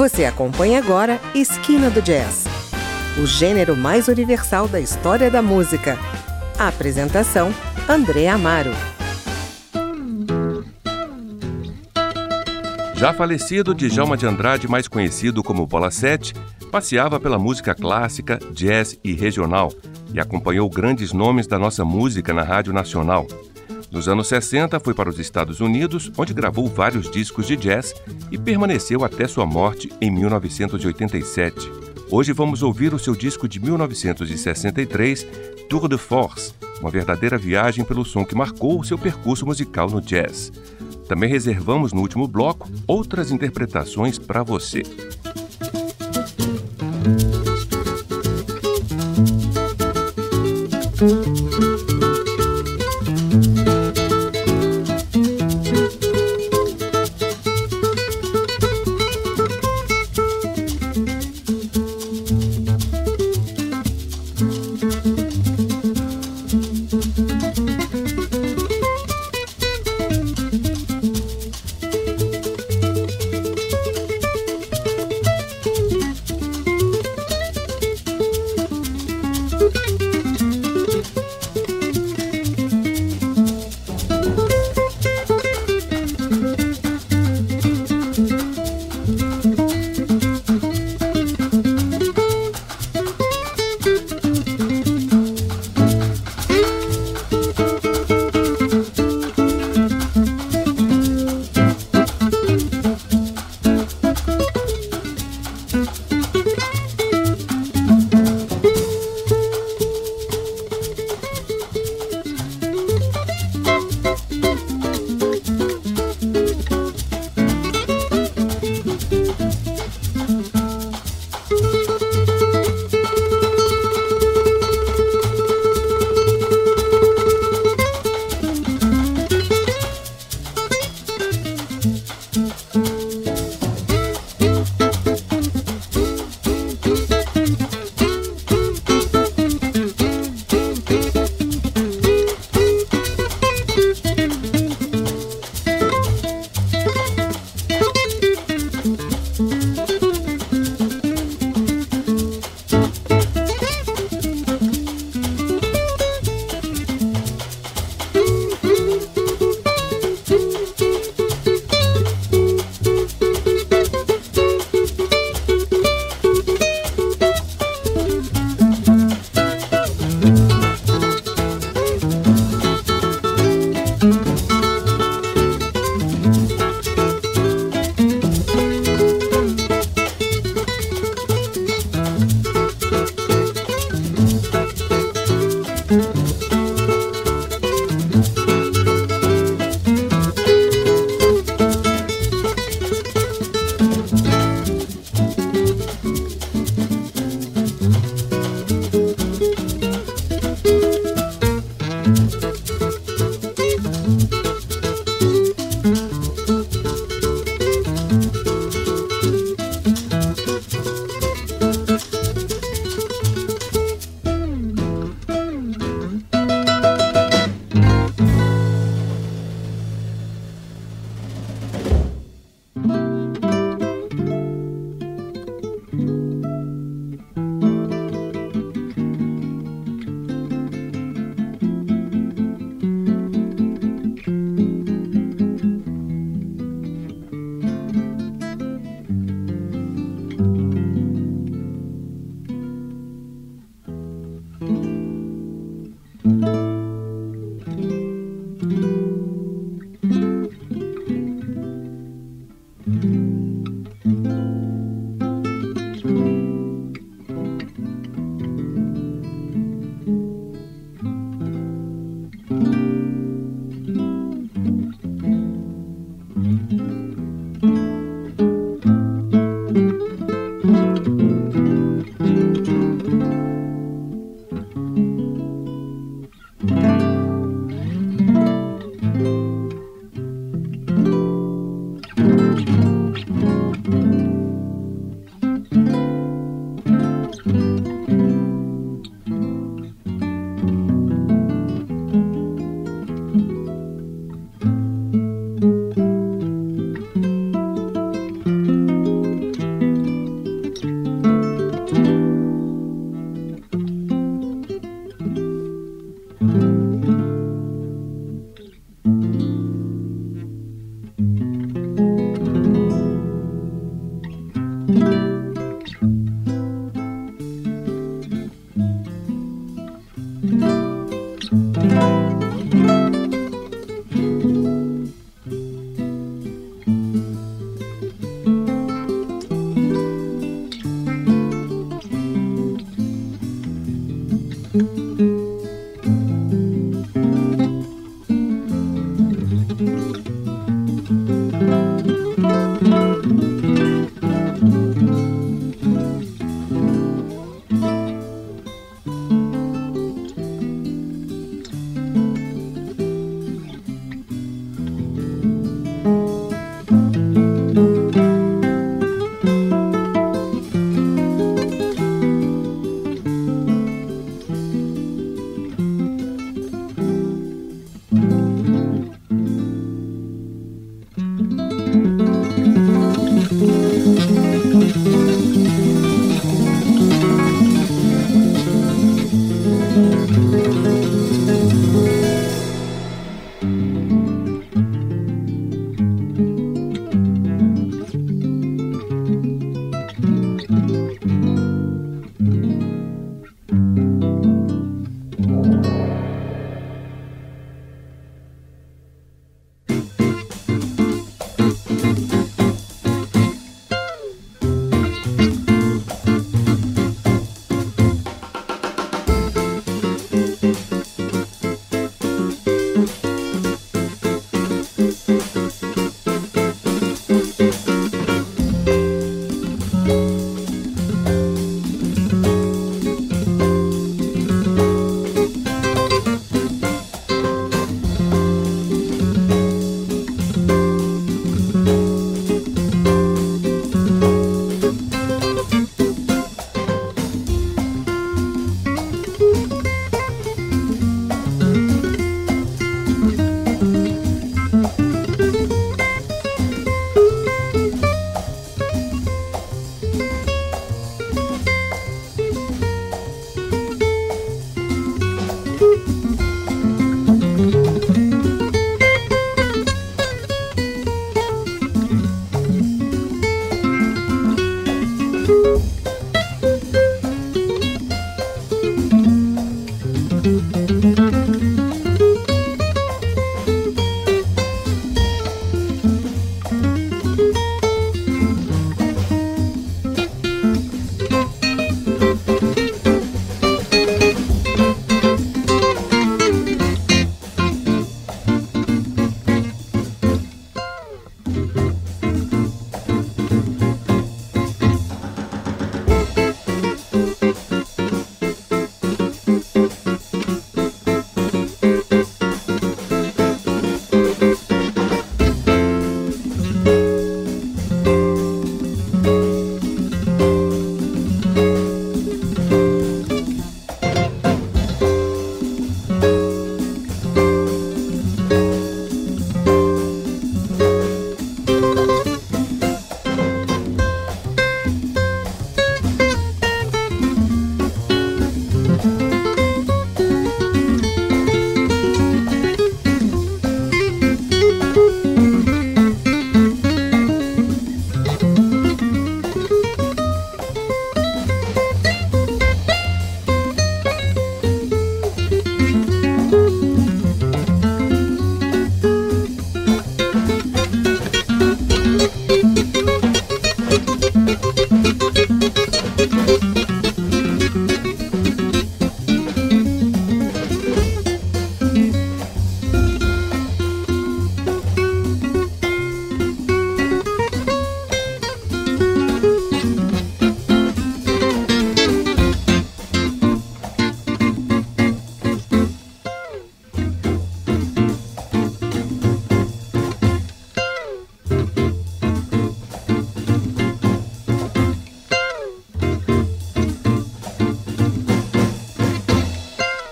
Você acompanha agora Esquina do Jazz, o gênero mais universal da história da música. A apresentação: André Amaro. Já falecido, Djalma de Andrade, mais conhecido como Bola 7, passeava pela música clássica, jazz e regional e acompanhou grandes nomes da nossa música na Rádio Nacional. Nos anos 60, foi para os Estados Unidos, onde gravou vários discos de jazz e permaneceu até sua morte em 1987. Hoje vamos ouvir o seu disco de 1963, Tour de Force, uma verdadeira viagem pelo som que marcou o seu percurso musical no jazz. Também reservamos no último bloco outras interpretações para você.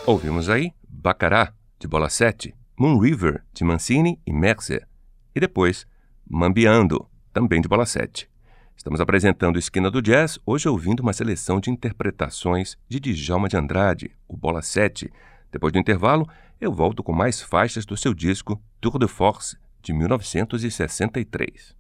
Ouvimos aí Bacará, de Bola 7, Moon River, de Mancini e Mercer, e depois Mambiando, também de Bola 7. Estamos apresentando Esquina do Jazz, hoje ouvindo uma seleção de interpretações de Djalma de Andrade, o Bola 7. Depois do intervalo, eu volto com mais faixas do seu disco Tour de Force, de 1963.